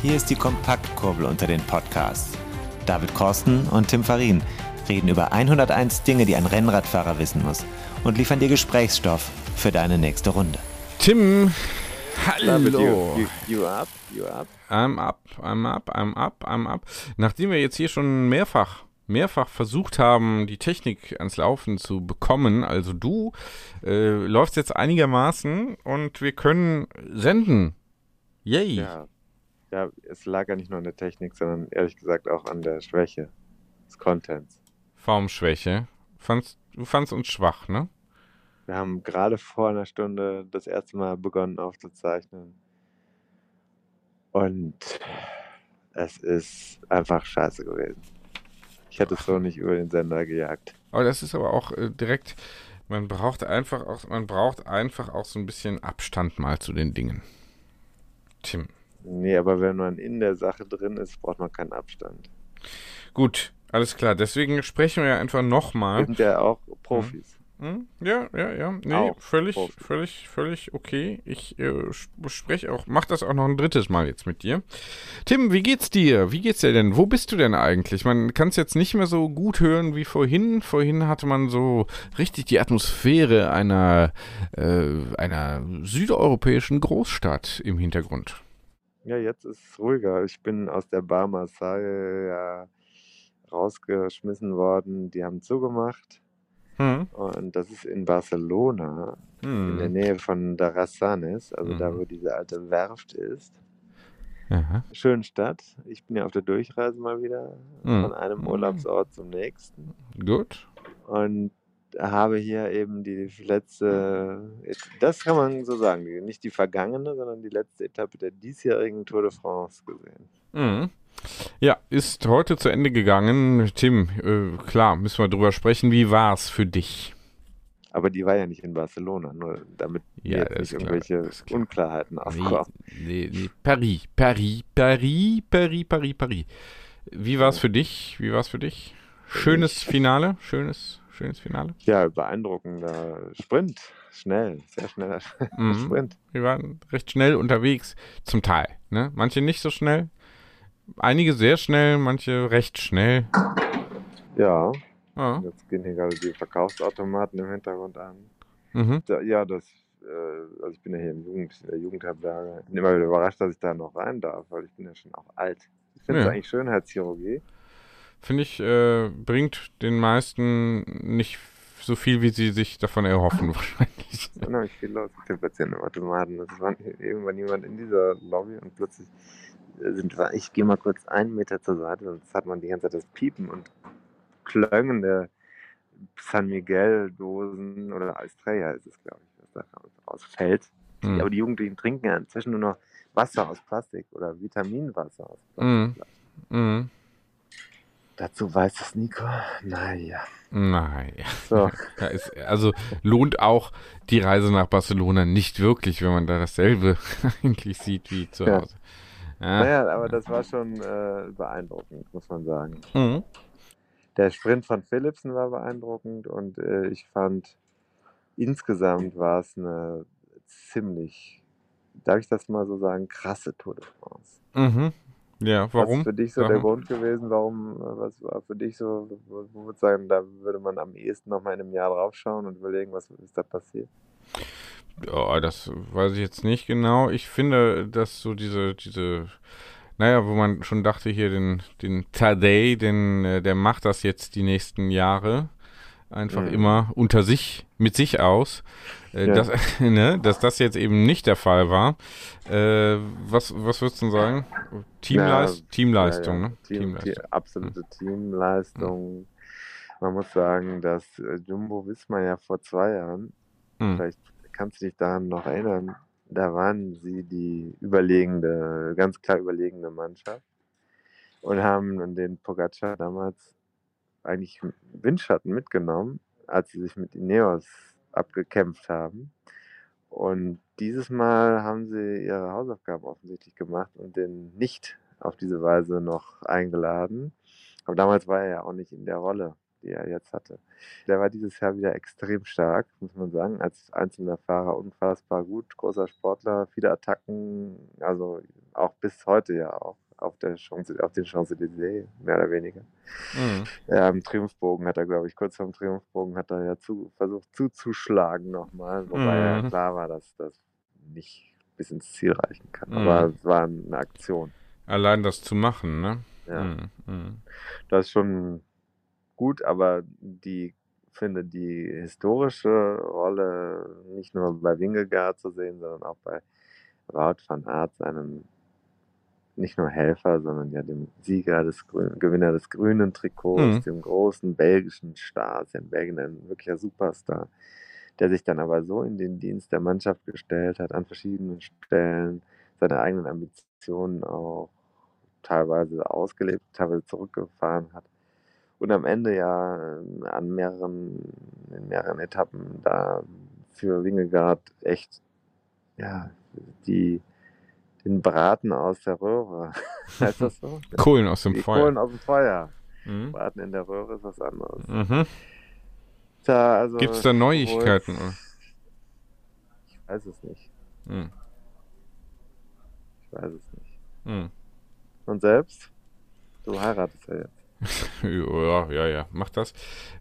Hier ist die Kompaktkurbel unter den Podcasts. David Korsten und Tim Farin reden über 101 Dinge, die ein Rennradfahrer wissen muss und liefern dir Gesprächsstoff für deine nächste Runde. Tim, David, hallo. you, you, you up? You up? I'm up, I'm up, I'm up, I'm up. Nachdem wir jetzt hier schon mehrfach, mehrfach versucht haben, die Technik ans Laufen zu bekommen, also du, äh, läufst jetzt einigermaßen und wir können senden. Yay. Ja. Ja, es lag ja nicht nur an der Technik, sondern ehrlich gesagt auch an der Schwäche des Contents. Formschwäche. Fandst, du fandst uns schwach, ne? Wir haben gerade vor einer Stunde das erste Mal begonnen aufzuzeichnen. Und es ist einfach scheiße gewesen. Ich hätte es so nicht über den Sender gejagt. Aber das ist aber auch äh, direkt, man braucht einfach auch, man braucht einfach auch so ein bisschen Abstand mal zu den Dingen. Tim. Nee, aber wenn man in der Sache drin ist, braucht man keinen Abstand. Gut, alles klar. Deswegen sprechen wir ja einfach nochmal. sind ja auch Profis. Hm? Ja, ja, ja. Nee, Auch völlig, völlig, völlig okay. Ich äh, spreche auch, mach das auch noch ein drittes Mal jetzt mit dir. Tim, wie geht's dir? Wie geht's dir denn? Wo bist du denn eigentlich? Man kann es jetzt nicht mehr so gut hören wie vorhin. Vorhin hatte man so richtig die Atmosphäre einer, äh, einer südeuropäischen Großstadt im Hintergrund. Ja, jetzt ist es ruhiger. Ich bin aus der Bar Marseille ja rausgeschmissen worden. Die haben zugemacht. Hm. Und das ist in Barcelona, in der Hm. Nähe von Darassanes, also da, Mhm. wo diese alte Werft ist. Aha. Schöne Stadt. Ich bin ja auf der Durchreise mal wieder von einem Urlaubsort zum nächsten. Gut. Und habe hier eben die letzte, das kann man so sagen, nicht die vergangene, sondern die letzte Etappe der diesjährigen Tour de France gesehen. Mhm. Ja, ist heute zu Ende gegangen. Tim, äh, klar, müssen wir drüber sprechen. Wie war's für dich? Aber die war ja nicht in Barcelona, nur damit Ja, jetzt nicht klar, irgendwelche. Unklarheiten aufkommen. Nee, nee, Paris, Paris, Paris, Paris, Paris, Paris. Wie war's für dich? Wie war's für dich? Schönes Finale, schönes, schönes Finale. Ja, beeindruckender Sprint. Schnell, sehr schneller Mhm. Sprint. Wir waren recht schnell unterwegs, zum Teil. Ne? Manche nicht so schnell, einige sehr schnell, manche recht schnell. Ja, Ja. jetzt gehen hier gerade die Verkaufsautomaten im Hintergrund an. Mhm. Da, ja, das, äh, also ich bin ja hier im Jugend, in der Jugendherberge. Bin immer wieder überrascht, dass ich da noch rein darf, weil ich bin ja schon auch alt. Ich finde es Ja. eigentlich Schönheitschirurgie. Finde ich, äh, bringt den meisten nicht so viel, wie sie sich davon erhoffen, wahrscheinlich. Unheimlich viel los mit den Patientenautomaten. Es war irgendwann jemand in dieser Lobby und plötzlich äh, sind wir, ich gehe mal kurz einen Meter zur Seite, sonst hat man die ganze Zeit das Piepen und Klöngen der San Miguel-Dosen oder Estrella ist es, glaube ich, was da rausfällt. Mhm. Aber die Jugendlichen trinken ja inzwischen nur noch Wasser aus Plastik oder Vitaminwasser aus Mhm. Plastik. Mhm. Dazu weiß das Nico. Naja. Naja. So. Also lohnt auch die Reise nach Barcelona nicht wirklich, wenn man da dasselbe eigentlich sieht wie zu. Hause. Ja. Naja, aber das war schon äh, beeindruckend, muss man sagen. Mhm. Der Sprint von Philipsen war beeindruckend und äh, ich fand, insgesamt war es eine ziemlich, darf ich das mal so sagen, krasse Tour de France. Mhm. Ja, Was warum? ist für dich so der Warum? Grund gewesen, warum, was war für dich so, wo du sagen, da würde man am ehesten noch mal in einem Jahr draufschauen und überlegen, was ist da passiert? Ja, das weiß ich jetzt nicht genau. Ich finde, dass so diese, diese, naja, wo man schon dachte, hier den, den Tadej, den, äh, der macht das jetzt die nächsten Jahre einfach Mhm. immer unter sich, mit sich aus. Äh, Ja. dass, ne, dass das jetzt eben nicht der Fall war. Äh, was, was würdest du sagen? Teamleist Ja, Teamleistung, Ja, ne? Team, Teamleistung. Die absolute Teamleistung. Man muss sagen, dass äh, Jumbo Wismar ja vor zwei Jahren, Hm. vielleicht kannst du dich daran noch erinnern, da waren sie die überlegende, ganz klar überlegene Mannschaft und haben den Pogacar damals eigentlich Windschatten mitgenommen, als sie sich mit Ineos abgekämpft haben. Und dieses Mal haben sie ihre Hausaufgaben offensichtlich gemacht und den nicht auf diese Weise noch eingeladen. Aber damals war er ja auch nicht in der Rolle, die er jetzt hatte. Der war dieses Jahr wieder extrem stark, muss man sagen, als einzelner Fahrer unfassbar gut, großer Sportler, viele Attacken, also auch bis heute ja auch auf, der Champs, auf den Champs-Élysées, mehr oder weniger. Mhm. Ja, am Triumphbogen hat er, glaube ich, kurz vorm Triumphbogen hat er ja zu, versucht zuzuschlagen nochmal, wobei ja Mhm. klar war, dass das nicht bis ins Ziel reichen kann. Mhm. Aber es war eine Aktion. Allein das zu machen, ne? Ja. Mhm. Mhm. Das ist schon gut, aber die finde die historische Rolle nicht nur bei Wingegaard zu sehen, sondern auch bei Wout van Aert, seinem nicht nur Helfer, sondern ja dem Sieger des Grün, Gewinner des grünen Trikots, Mhm. dem großen belgischen Star, ist ja in Belgien ein wirklicher Superstar, der sich dann aber so in den Dienst der Mannschaft gestellt hat, an verschiedenen Stellen, seine eigenen Ambitionen auch teilweise ausgelebt, teilweise zurückgefahren hat und am Ende ja äh, an mehreren, in mehreren Etappen da für Wingegaard echt ja, die, den Braten aus der Röhre. heißt das so? Kohlen aus dem die Feuer. Kohlen aus dem Feuer. Mhm. Braten in der Röhre ist was anderes. Mhm. Tja, also Gibt es da Neuigkeiten? oder? Ich weiß es nicht. Mhm. Ich weiß es nicht. Mhm. Und selbst? Du heiratest ja jetzt. Ja, ja, ja, mach das.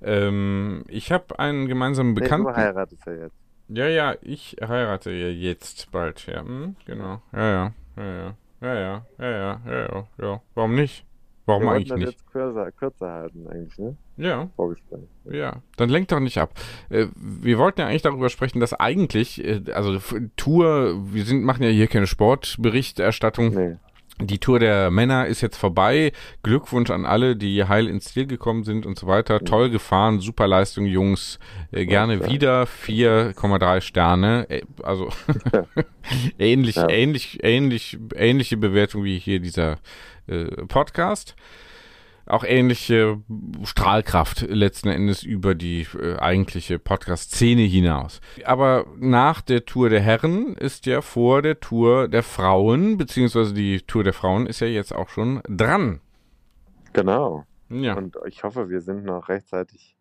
Ähm, ich habe einen gemeinsamen Nee, Bekannten. du heiratest ja jetzt. Ja, ja, ich heirate ja jetzt bald, ja. Hm, genau. Ja, ja, ja, ja. Ja, ja, ja, ja, ja, ja. Warum nicht? Warum Wir eigentlich das nicht? jetzt kürzer, kürzer halten eigentlich, ne? Ja, Vorgespräch. ja. Dann lenkt doch nicht ab. Äh, wir wollten ja eigentlich darüber sprechen, dass eigentlich, äh, also Tour, wir sind, machen ja hier keine Sportberichterstattung. Nee. Die Tour der Männer ist jetzt vorbei. Glückwunsch an alle, die heil ins Ziel gekommen sind und so weiter. Toll gefahren, super Leistung, Jungs. Äh, gerne Ja. wieder. 4,3 Sterne. Äh, also ähnlich, Ja. ähnlich, ähnlich, ähnliche Bewertung wie hier dieser äh, Podcast. Auch ähnliche Strahlkraft letzten Endes über die äh, eigentliche Podcast-Szene hinaus. Aber nach der Tour der Herren ist ja vor der Tour der Frauen, beziehungsweise die Tour der Frauen ist ja jetzt auch schon dran. Genau. Ja. Und ich hoffe, wir sind noch rechtzeitig,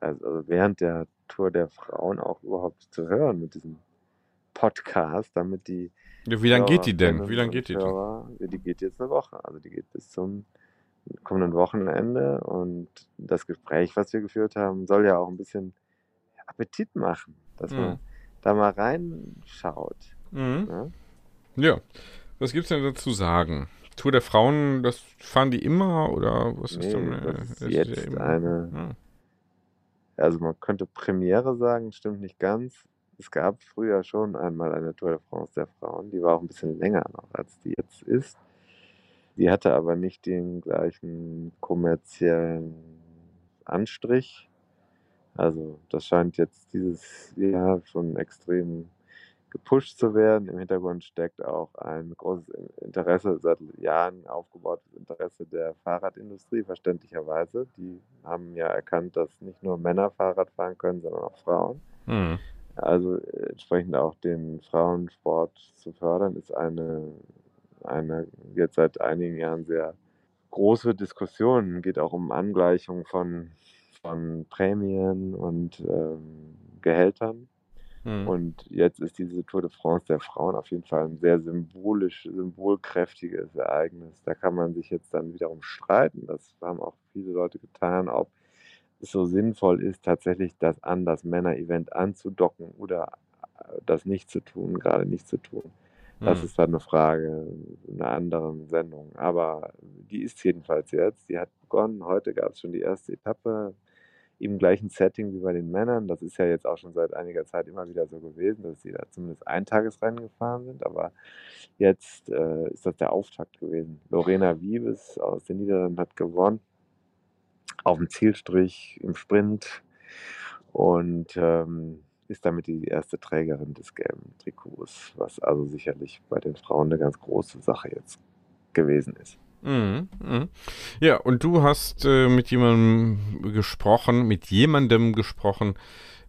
also während der Tour der Frauen auch überhaupt zu hören mit diesem Podcast, damit die. Wie lange geht die denn? Wie lange geht die denn? Die geht jetzt eine Woche. Also die geht bis zum kommenden Wochenende. Und das Gespräch, was wir geführt haben, soll ja auch ein bisschen Appetit machen, dass Mhm. man da mal reinschaut. Mhm. Ne? Ja. Was gibt's denn dazu sagen? Tour der Frauen, das fahren die immer oder was ist Nee, denn? das ist ja jetzt immer- eine- Ja. Also man könnte Premiere sagen, stimmt nicht ganz. Es gab früher schon einmal eine Tour de France der Frauen, die war auch ein bisschen länger noch, als die jetzt ist. Die hatte aber nicht den gleichen kommerziellen Anstrich. Also das scheint jetzt dieses Jahr schon extrem gepusht zu werden. Im Hintergrund steckt auch ein großes Interesse, seit Jahren aufgebautes Interesse der Fahrradindustrie, verständlicherweise. Die haben ja erkannt, dass nicht nur Männer Fahrrad fahren können, sondern auch Frauen. Mhm. Also entsprechend auch den Frauensport zu fördern, ist eine, eine jetzt seit einigen Jahren sehr große Diskussion. Geht auch um Angleichung von, von Prämien und ähm, Gehältern. Mhm. Und jetzt ist diese Tour de France der Frauen auf jeden Fall ein sehr symbolisch, symbolkräftiges Ereignis. Da kann man sich jetzt dann wiederum streiten. Das haben auch viele Leute getan, ob es so sinnvoll ist, tatsächlich das an das Männer-Event anzudocken oder das nicht zu tun, gerade nicht zu tun. Das Mhm. ist dann eine Frage einer anderen Sendung. Aber die ist jedenfalls jetzt. Die hat begonnen. Heute gab es schon die erste Etappe im gleichen Setting wie bei den Männern. Das ist ja jetzt auch schon seit einiger Zeit immer wieder so gewesen, dass sie da zumindest Eintagesrennen gefahren sind. Aber jetzt äh, ist das der Auftakt gewesen. Lorena Wiebes aus den Niederlanden hat gewonnen. auf dem Zielstrich im Sprint und ähm, ist damit die erste Trägerin des gelben Trikots, was also sicherlich bei den Frauen eine ganz große Sache jetzt gewesen ist. Mhm, mhm. Ja, und du hast äh, mit jemandem gesprochen, mit jemandem gesprochen,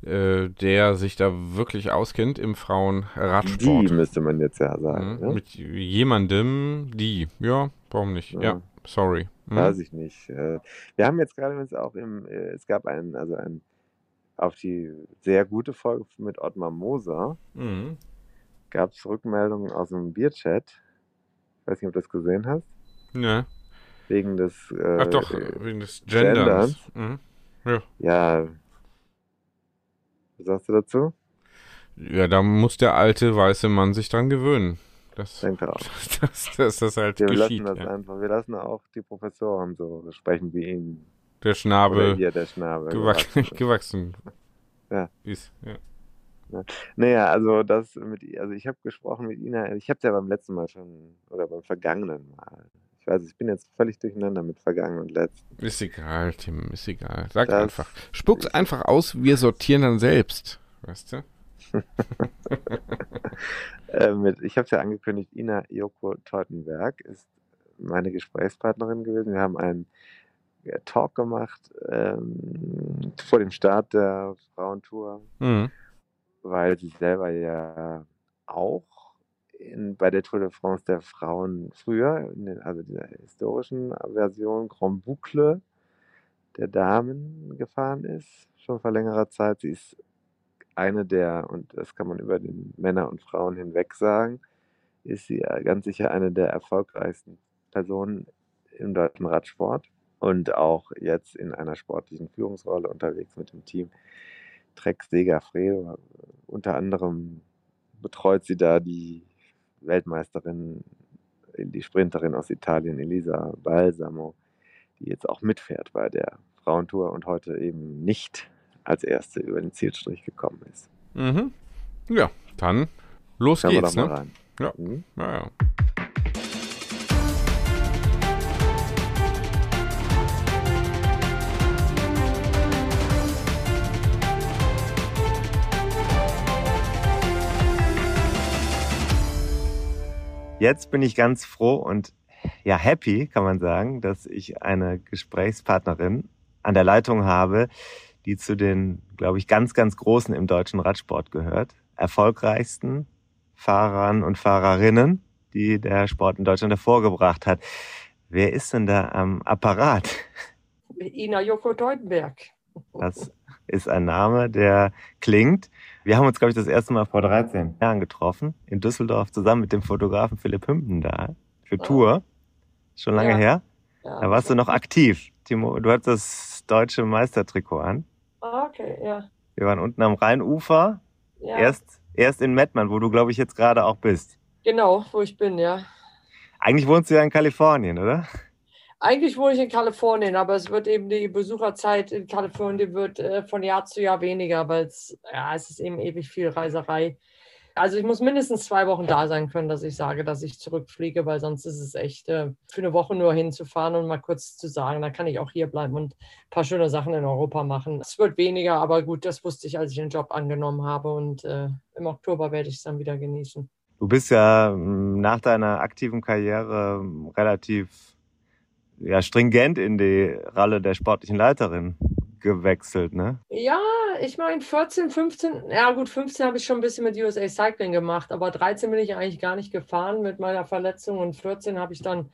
äh, der sich da wirklich auskennt im Frauenradsport. Die müsste man jetzt ja sagen. Mhm, ne? Mit jemandem, die. Ja, warum nicht? Ja, Ja. sorry. Mhm. Weiß ich nicht. Äh, Wir haben jetzt gerade auch im, äh, es gab einen, also ein, auf die sehr gute Folge mit Ottmar Moser Mhm. gab es Rückmeldungen aus dem Bierchat. Ich weiß nicht, ob du das gesehen hast. Ja. Wegen des. Äh, Ach doch, wegen des Genders. Mhm. Ja. Was sagst du dazu? Ja, da muss der alte weiße Mann sich dran gewöhnen. Das, Denke auch. dass, dass das halt Wir geschieht. lassen das ja. einfach. Wir lassen auch die Professoren so sprechen wie ihn. Der Schnabel hier der Schnabel. gewachsen, gewachsen Ja. ist. Ja. Naja, also das mit, also ich habe gesprochen mit Ina, ich habe es ja beim letzten Mal schon, oder beim vergangenen Mal. Ich weiß, ich bin jetzt völlig durcheinander mit vergangen und letzten. Ist egal, Tim, ist egal. Sag Das einfach. Spuck's einfach aus, wir sortieren dann selbst. Weißt du? Äh, mit, ich habe es ja angekündigt, Ina Joko Teutenberg ist meine Gesprächspartnerin gewesen. Wir haben einen Talk gemacht ähm, vor dem Start der Frauentour, Mhm. weil sie selber ja auch in, bei der Tour de France der Frauen früher, in den, also dieser historischen Version Grand Boucle der Damen gefahren ist, schon vor längerer Zeit. Sie ist eine der, und das kann man über den Männer und Frauen hinweg sagen, ist sie ganz sicher eine der erfolgreichsten Personen im deutschen Radsport und auch jetzt in einer sportlichen Führungsrolle unterwegs mit dem Team Trek Segafredo. Unter anderem betreut sie da die Weltmeisterin, die Sprinterin aus Italien, Elisa Balsamo, die jetzt auch mitfährt bei der Frauentour und heute eben nicht als erste über den Zielstrich gekommen ist. Mhm. Ja, dann los Schauen geht's, ne? rein. Ja. Mhm. Ja, Jetzt bin ich ganz froh und ja happy, kann man sagen, dass ich eine Gesprächspartnerin an der Leitung habe, die zu den, glaube ich, ganz, ganz Großen im deutschen Radsport gehört. Erfolgreichsten Fahrern und Fahrerinnen, die der Sport in Deutschland hervorgebracht hat. Wer ist denn da am Apparat? Ina Joko Teutenberg. Das ist ein Name, der klingt. Wir haben uns, glaube ich, das erste Mal vor 13 Jahren getroffen, in Düsseldorf, zusammen mit dem Fotografen Philipp Hümpendahl für Ah. Tour. Schon lange Ja. her. Ja. Da warst du noch aktiv. Timo, du hattest das deutsche Meistertrikot an. Ah, okay, ja. Wir waren unten am Rheinufer, ja. erst, erst in Mettmann, wo du, glaube ich, jetzt gerade auch bist. Genau, wo ich bin, ja. Eigentlich wohnst du ja in Kalifornien, oder? Eigentlich wohne ich in Kalifornien, aber es wird eben die Besucherzeit in Kalifornien wird äh, von Jahr zu Jahr weniger, weil es, ja, es ist eben ewig viel Reiserei. Also ich muss mindestens zwei Wochen da sein können, dass ich sage, dass ich zurückfliege, weil sonst ist es echt äh, für eine Woche nur hinzufahren und mal kurz zu sagen, da kann ich auch hier bleiben und ein paar schöne Sachen in Europa machen. Es wird weniger, aber gut, das wusste ich, als ich den Job angenommen habe und äh, im Oktober werde ich es dann wieder genießen. Du bist ja nach deiner aktiven Karriere relativ ja, stringent in die Rolle der sportlichen Leiterin gewechselt, ne? Ja, ich meine 14, 15, ja gut, 15 habe ich schon ein bisschen mit USA Cycling gemacht, aber 13 bin ich eigentlich gar nicht gefahren mit meiner Verletzung und 14 habe ich dann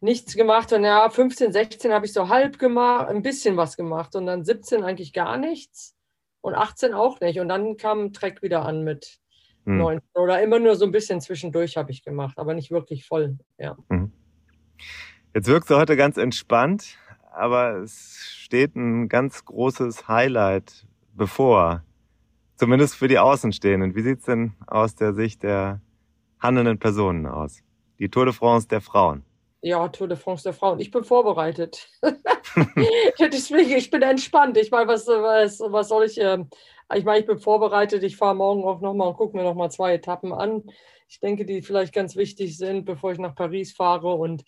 nichts gemacht und ja, 15, 16 habe ich so halb gemacht, ein bisschen was gemacht und dann 17 eigentlich gar nichts und 18 auch nicht und dann kam Trek wieder an mit Hm. 19 oder immer nur so ein bisschen zwischendurch habe ich gemacht, aber nicht wirklich voll, ja. Jetzt wirkst du heute ganz entspannt, aber es steht ein ganz großes Highlight bevor. Zumindest für die Außenstehenden. Wie sieht's denn aus der Sicht der handelnden Personen aus? Die Tour de France der Frauen. Ja, Tour de France der Frauen. Ich bin vorbereitet. Deswegen, ich bin entspannt. Ich meine, was, was, was soll ich? ähm, ich meine, ich bin vorbereitet. Ich fahre morgen auch nochmal und gucke mir nochmal zwei Etappen an. Ich denke, die vielleicht ganz wichtig sind, bevor ich nach Paris fahre. Und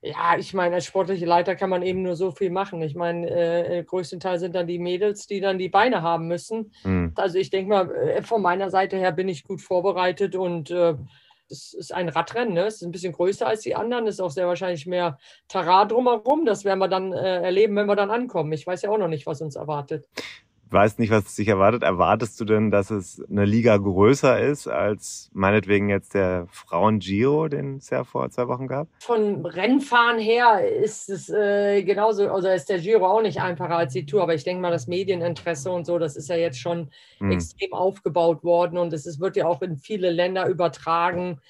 ja, ich meine, als sportliche Leiter kann man eben nur so viel machen. Ich meine, äh, größtenteils sind dann die Mädels, die dann die Beine haben müssen. Mhm. Also ich denke mal, äh, von meiner Seite her bin ich gut vorbereitet und äh, es ist ein Radrennen, ne? es ist ein bisschen größer als die anderen, es ist auch sehr wahrscheinlich mehr Terrain drumherum. Das werden wir dann äh, erleben, wenn wir dann ankommen. Ich weiß ja auch noch nicht, was uns erwartet weißt nicht, was sich erwartet. Erwartest du denn, dass es eine Liga größer ist als meinetwegen jetzt der Frauen-Giro, den es ja vor zwei Wochen gab? Von Rennfahren her ist es äh, genauso, also ist der Giro auch nicht einfacher als die Tour, aber ich denke mal, das Medieninteresse und so, das ist ja jetzt schon hm. extrem aufgebaut worden und es ist, wird ja auch in viele Länder übertragen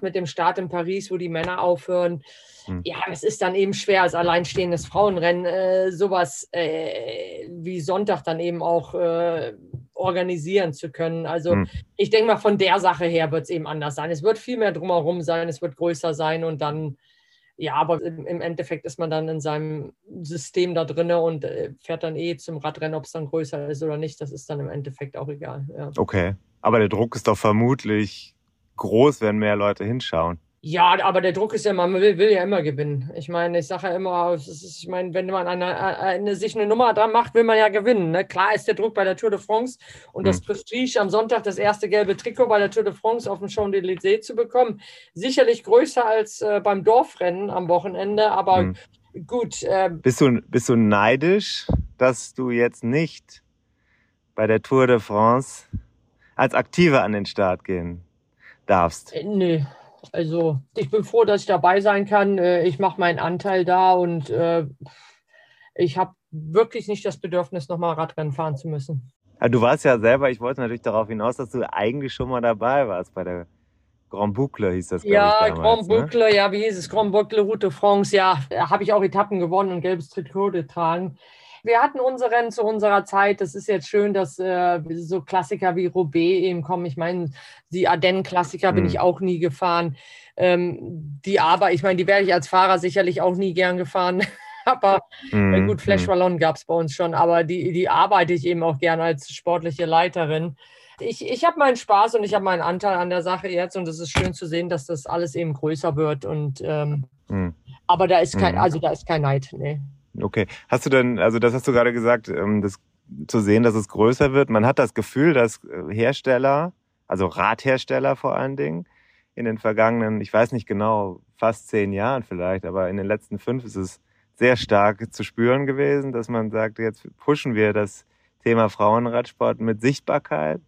mit dem Start in Paris, wo die Männer aufhören. Hm. Ja, es ist dann eben schwer als alleinstehendes Frauenrennen, äh, sowas äh, wie Sonntag dann eben auch äh, organisieren zu können. Also hm. ich denke mal, von der Sache her wird es eben anders sein. Es wird viel mehr drumherum sein, es wird größer sein und dann, ja, aber im, im Endeffekt ist man dann in seinem System da drin und äh, fährt dann eh zum Radrennen, ob es dann größer ist oder nicht. Das ist dann im Endeffekt auch egal. Ja. Okay, aber der Druck ist doch vermutlich groß, wenn mehr Leute hinschauen. Ja, aber der Druck ist ja, man will, will ja immer gewinnen. Ich meine, ich sage ja immer, ist, ich meine, wenn man eine, eine, sich eine Nummer dran macht, will man ja gewinnen. Ne? Klar ist der Druck bei der Tour de France und mhm. das Prestige am Sonntag das erste gelbe Trikot bei der Tour de France auf dem Champs-Élysées zu bekommen, sicherlich größer als äh, beim Dorfrennen am Wochenende, aber mhm. gut. Äh, bist, du, bist du neidisch, dass du jetzt nicht bei der Tour de France als Aktive an den Start gehen darfst? Äh, nö. Also ich bin froh, dass ich dabei sein kann. Äh, ich mache meinen Anteil da und äh, ich habe wirklich nicht das Bedürfnis, nochmal Radrennen fahren zu müssen. du warst ja selber, ich wollte natürlich darauf hinaus, dass du eigentlich schon mal dabei warst bei der Grand Boucle hieß das, Ja, ich, damals, Grand ne? Boucle, ja, wie hieß es? Grand Boucle Route France, ja, da habe ich auch Etappen gewonnen und gelbes Trikot getragen wir hatten unsere Rennen zu unserer Zeit. Das ist jetzt schön, dass äh, so Klassiker wie Roubaix eben kommen. Ich meine, die Ardennen-Klassiker bin mhm. ich auch nie gefahren. Ähm, die aber, ich meine, die werde ich als Fahrer sicherlich auch nie gern gefahren. aber mhm. gut, Flash Wallon mhm. gab es bei uns schon, aber die, die arbeite ich eben auch gern als sportliche Leiterin. Ich, ich habe meinen Spaß und ich habe meinen Anteil an der Sache jetzt und es ist schön zu sehen, dass das alles eben größer wird und ähm, mhm. aber da ist kein, mhm. also da ist kein Neid, nee. Okay. Hast du denn, also das hast du gerade gesagt, ähm, das zu sehen, dass es größer wird. Man hat das Gefühl, dass äh, Hersteller, also Radhersteller vor allen Dingen, in den vergangenen, ich weiß nicht genau, fast zehn Jahren vielleicht, aber in den letzten fünf ist es sehr stark zu spüren gewesen, dass man sagt, jetzt pushen wir das Thema Frauenradsport mit Sichtbarkeit,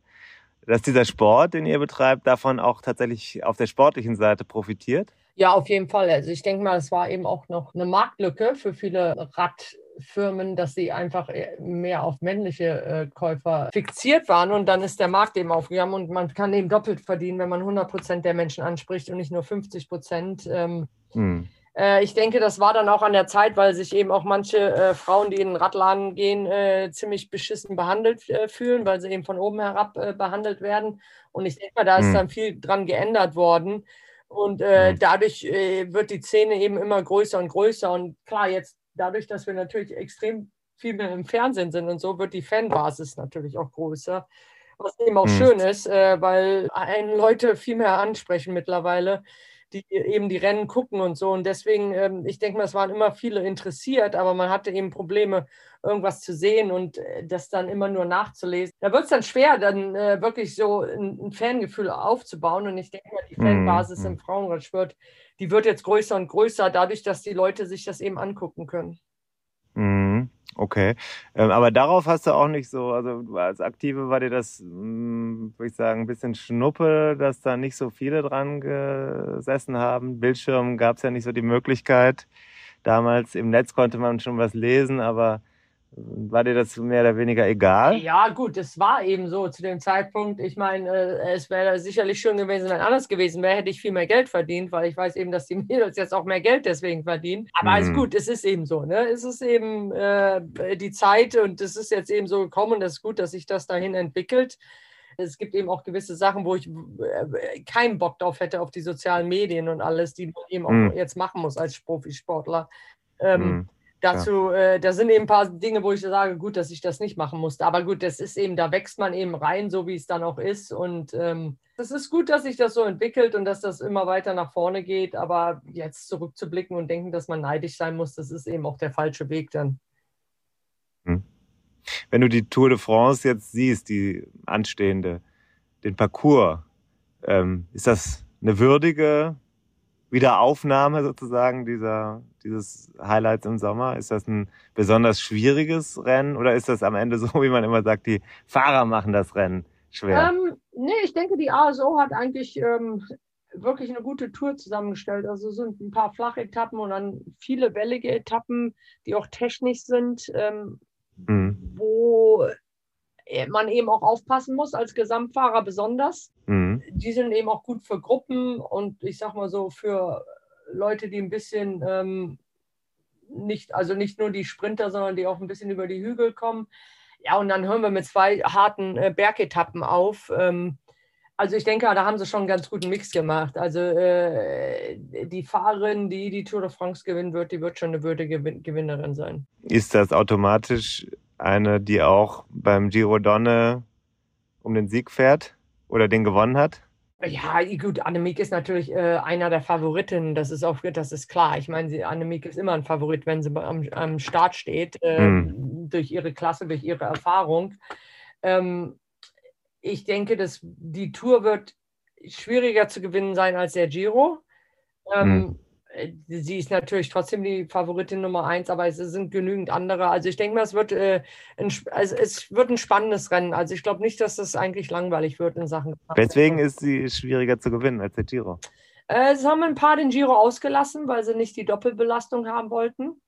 dass dieser Sport, den ihr betreibt, davon auch tatsächlich auf der sportlichen Seite profitiert? Ja, auf jeden Fall. Also ich denke mal, es war eben auch noch eine Marktlücke für viele Radfirmen, dass sie einfach mehr auf männliche äh, Käufer fixiert waren und dann ist der Markt eben aufgegangen und man kann eben doppelt verdienen, wenn man 100 Prozent der Menschen anspricht und nicht nur 50 Prozent. Ähm, hm. äh, ich denke, das war dann auch an der Zeit, weil sich eben auch manche äh, Frauen, die in den Radladen gehen, äh, ziemlich beschissen behandelt äh, fühlen, weil sie eben von oben herab äh, behandelt werden. Und ich denke mal, da ist hm. dann viel dran geändert worden. Und äh, mhm. dadurch äh, wird die Szene eben immer größer und größer. Und klar, jetzt dadurch, dass wir natürlich extrem viel mehr im Fernsehen sind und so, wird die Fanbasis natürlich auch größer. Was eben auch mhm. schön ist, äh, weil einen Leute viel mehr ansprechen mittlerweile die eben die Rennen gucken und so. Und deswegen, ähm, ich denke mal, es waren immer viele interessiert, aber man hatte eben Probleme, irgendwas zu sehen und äh, das dann immer nur nachzulesen. Da wird es dann schwer, dann äh, wirklich so ein, ein, Fangefühl aufzubauen. Und ich denke mal, die mhm, Fanbasis mhm. im Frauenradsport, die wird jetzt größer und größer, dadurch, dass die Leute sich das eben angucken können. Mhm. Okay. Ähm, aber darauf hast du auch nicht so, also als Aktive war dir das, hm, würde ich sagen, ein bisschen Schnuppe, dass da nicht so viele dran gesessen haben. Bildschirm gab es ja nicht so die Möglichkeit. Damals im Netz konnte man schon was lesen, aber war dir das mehr oder weniger egal? Ja, gut, es war eben so zu dem Zeitpunkt. Ich meine, äh, es wäre sicherlich schön gewesen, wenn anders gewesen wäre, hätte ich viel mehr Geld verdient, weil ich weiß eben, dass die Mädels jetzt auch mehr Geld deswegen verdienen. Aber mhm. alles gut, es ist eben so. Ne? Es ist eben äh, die Zeit und es ist jetzt eben so gekommen. Es ist gut, dass sich das dahin entwickelt. Es gibt eben auch gewisse Sachen, wo ich äh, keinen Bock drauf hätte, auf die sozialen Medien und alles, die man eben auch mhm. jetzt machen muss als Profisportler. Ähm, mhm dazu, äh, da sind eben ein paar Dinge, wo ich sage, gut, dass ich das nicht machen musste. Aber gut, das ist eben, da wächst man eben rein, so wie es dann auch ist. Und ähm, das ist gut, dass sich das so entwickelt und dass das immer weiter nach vorne geht. Aber jetzt zurückzublicken und denken, dass man neidisch sein muss, das ist eben auch der falsche Weg dann. Hm. Wenn du die Tour de France jetzt siehst, die anstehende, den Parcours, ähm, ist das eine würdige Wiederaufnahme sozusagen dieser, dieses Highlights im Sommer? Ist das ein besonders schwieriges Rennen oder ist das am Ende so, wie man immer sagt, die Fahrer machen das Rennen schwer? Ähm, nee, ich denke, die ASO hat eigentlich ähm, wirklich eine gute Tour zusammengestellt. Also sind ein paar flache Etappen und dann viele wellige Etappen, die auch technisch sind, ähm, mhm. wo man eben auch aufpassen muss, als Gesamtfahrer besonders. Mhm. Die sind eben auch gut für Gruppen und ich sag mal so für Leute, die ein bisschen ähm, nicht, also nicht nur die Sprinter, sondern die auch ein bisschen über die Hügel kommen. Ja, und dann hören wir mit zwei harten äh, Bergetappen auf. Ähm, also ich denke, da haben sie schon einen ganz guten Mix gemacht. Also äh, die Fahrerin, die die Tour de France gewinnen wird, die wird schon eine würdige Gewinnerin sein. Ist das automatisch eine, die auch beim Giro Donne um den Sieg fährt oder den gewonnen hat? Ja, gut, Annemiek ist natürlich äh, einer der Favoritinnen, das ist auch, das ist klar. Ich meine, Annemiek ist immer ein Favorit, wenn sie am, am Start steht, äh, hm. durch ihre Klasse, durch ihre Erfahrung. Ähm, ich denke, dass die Tour wird schwieriger zu gewinnen sein als der Giro. Ähm, hm. Äh, sie ist natürlich trotzdem die Favoritin Nummer eins, aber es sind genügend andere. Also ich denke mal, es wird, äh, ein, also es wird ein spannendes Rennen. Also ich glaube nicht, dass das eigentlich langweilig wird in Sachen. Deswegen ist sie schwieriger zu gewinnen als der Giro. Äh, es haben ein paar den Giro ausgelassen, weil sie nicht die Doppelbelastung haben wollten.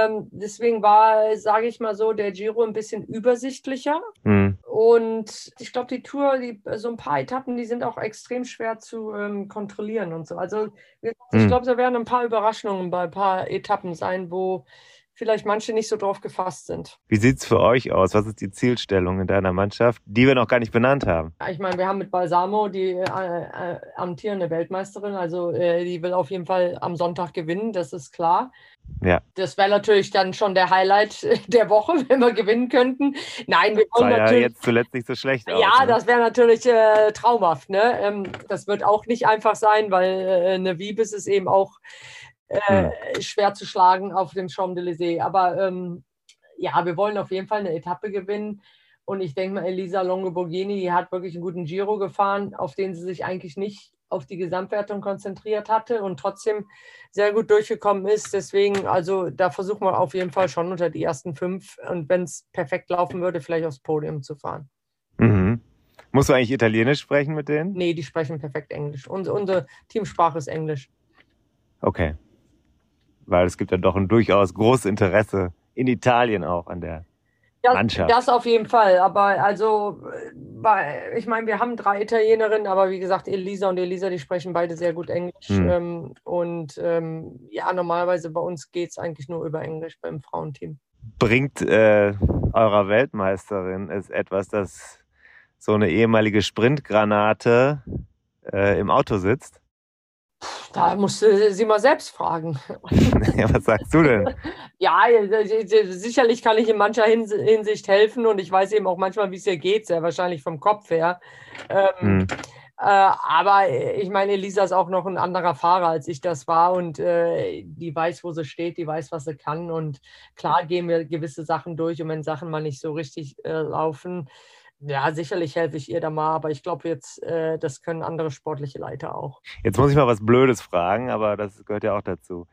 Ähm, deswegen war, sage ich mal so, der Giro ein bisschen übersichtlicher. Mhm. Und ich glaube, die Tour, die, so ein paar Etappen, die sind auch extrem schwer zu ähm, kontrollieren und so. Also ich mhm. glaube, da werden ein paar Überraschungen bei ein paar Etappen sein, wo vielleicht manche nicht so drauf gefasst sind. Wie sieht es für euch aus? Was ist die Zielstellung in deiner Mannschaft, die wir noch gar nicht benannt haben? Ich meine, wir haben mit Balsamo die äh, äh, amtierende Weltmeisterin, also äh, die will auf jeden Fall am Sonntag gewinnen, das ist klar. Ja. Das wäre natürlich dann schon der Highlight der Woche, wenn wir gewinnen könnten. Nein, wir wollen Sah natürlich. Ja, jetzt zuletzt nicht so schlecht aus. Ja, ne? das wäre natürlich äh, traumhaft. Ne? Ähm, das wird auch nicht einfach sein, weil äh, eine Wiebes ist eben auch äh, hm. schwer zu schlagen auf dem Champs-Élysées. Aber ähm, ja, wir wollen auf jeden Fall eine Etappe gewinnen. Und ich denke mal, Elisa Longoborghini, die hat wirklich einen guten Giro gefahren, auf den sie sich eigentlich nicht auf die Gesamtwertung konzentriert hatte und trotzdem sehr gut durchgekommen ist. Deswegen, also da versuchen wir auf jeden Fall schon unter die ersten fünf und wenn es perfekt laufen würde, vielleicht aufs Podium zu fahren. Mhm. Musst du eigentlich Italienisch sprechen mit denen? Nee, die sprechen perfekt Englisch. Unsere, unsere Teamsprache ist Englisch. Okay weil es gibt ja doch ein durchaus großes Interesse in Italien auch an der das, Mannschaft. Das auf jeden Fall. Aber also, ich meine, wir haben drei Italienerinnen, aber wie gesagt, Elisa und Elisa, die sprechen beide sehr gut Englisch. Hm. Ähm, und ähm, ja, normalerweise bei uns geht es eigentlich nur über Englisch beim Frauenteam. Bringt äh, eurer Weltmeisterin es etwas, dass so eine ehemalige Sprintgranate äh, im Auto sitzt? Da musst du sie mal selbst fragen. Ja, was sagst du denn? ja, sicherlich kann ich in mancher Hinsicht helfen und ich weiß eben auch manchmal, wie es ihr geht, sehr wahrscheinlich vom Kopf her. Ähm, hm. äh, aber ich meine, Elisa ist auch noch ein anderer Fahrer, als ich das war und äh, die weiß, wo sie steht, die weiß, was sie kann und klar gehen wir gewisse Sachen durch und wenn Sachen mal nicht so richtig äh, laufen, ja, sicherlich helfe ich ihr da mal, aber ich glaube jetzt, äh, das können andere sportliche Leiter auch. Jetzt muss ich mal was Blödes fragen, aber das gehört ja auch dazu.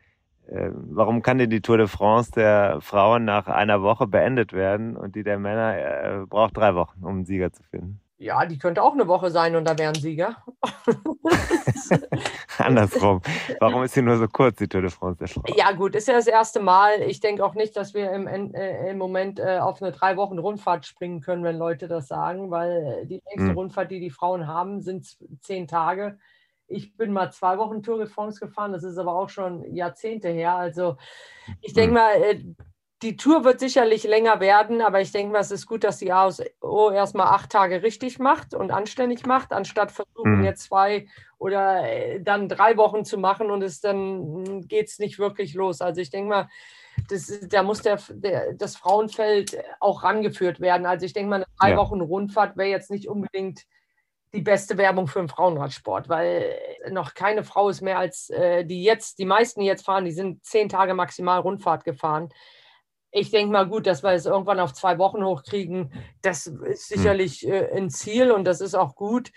Äh, warum kann denn die Tour de France der Frauen nach einer Woche beendet werden und die der Männer äh, braucht drei Wochen, um einen Sieger zu finden? Ja, die könnte auch eine Woche sein und da wären Sieger. Andersrum. Warum ist sie nur so kurz, die Tour de France? Ja, gut, ist ja das erste Mal. Ich denke auch nicht, dass wir im, äh, im Moment äh, auf eine drei Wochen Rundfahrt springen können, wenn Leute das sagen, weil die längste hm. Rundfahrt, die die Frauen haben, sind zehn Tage. Ich bin mal zwei Wochen Tour de France gefahren, das ist aber auch schon Jahrzehnte her. Also ich denke hm. mal, äh, die Tour wird sicherlich länger werden, aber ich denke mal, es ist gut, dass die ASO erstmal acht Tage richtig macht und anständig macht, anstatt versuchen, mhm. jetzt zwei oder äh, dann drei Wochen zu machen und es dann geht es nicht wirklich los. Also ich denke mal, das, da muss der, der, das Frauenfeld auch rangeführt werden. Also ich denke mal, eine drei Ja. Wochen Rundfahrt wäre jetzt nicht unbedingt die beste Werbung für den Frauenradsport, weil noch keine Frau ist mehr als äh, die jetzt, die meisten, die jetzt fahren, die sind zehn Tage maximal Rundfahrt gefahren. Ich denke mal gut, dass wir es irgendwann auf zwei Wochen hochkriegen. Das ist sicherlich äh, ein Ziel und das ist auch gut.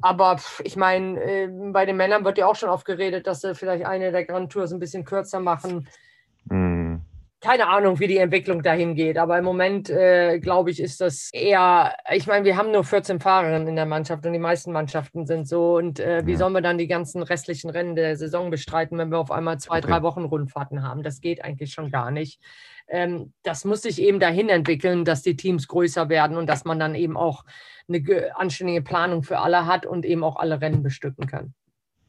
Aber ich meine, äh, bei den Männern wird ja auch schon oft geredet, dass sie vielleicht eine der Grand Tours ein bisschen kürzer machen. Hm. Keine Ahnung, wie die Entwicklung dahin geht. Aber im Moment, äh, glaube ich, ist das eher, ich meine, wir haben nur 14 Fahrerinnen in der Mannschaft und die meisten Mannschaften sind so. Und äh, wie Ja. sollen wir dann die ganzen restlichen Rennen der Saison bestreiten, wenn wir auf einmal zwei, Okay. drei Wochen Rundfahrten haben? Das geht eigentlich schon gar nicht. Ähm, das muss sich eben dahin entwickeln, dass die Teams größer werden und dass man dann eben auch eine ge- anständige Planung für alle hat und eben auch alle Rennen bestücken kann.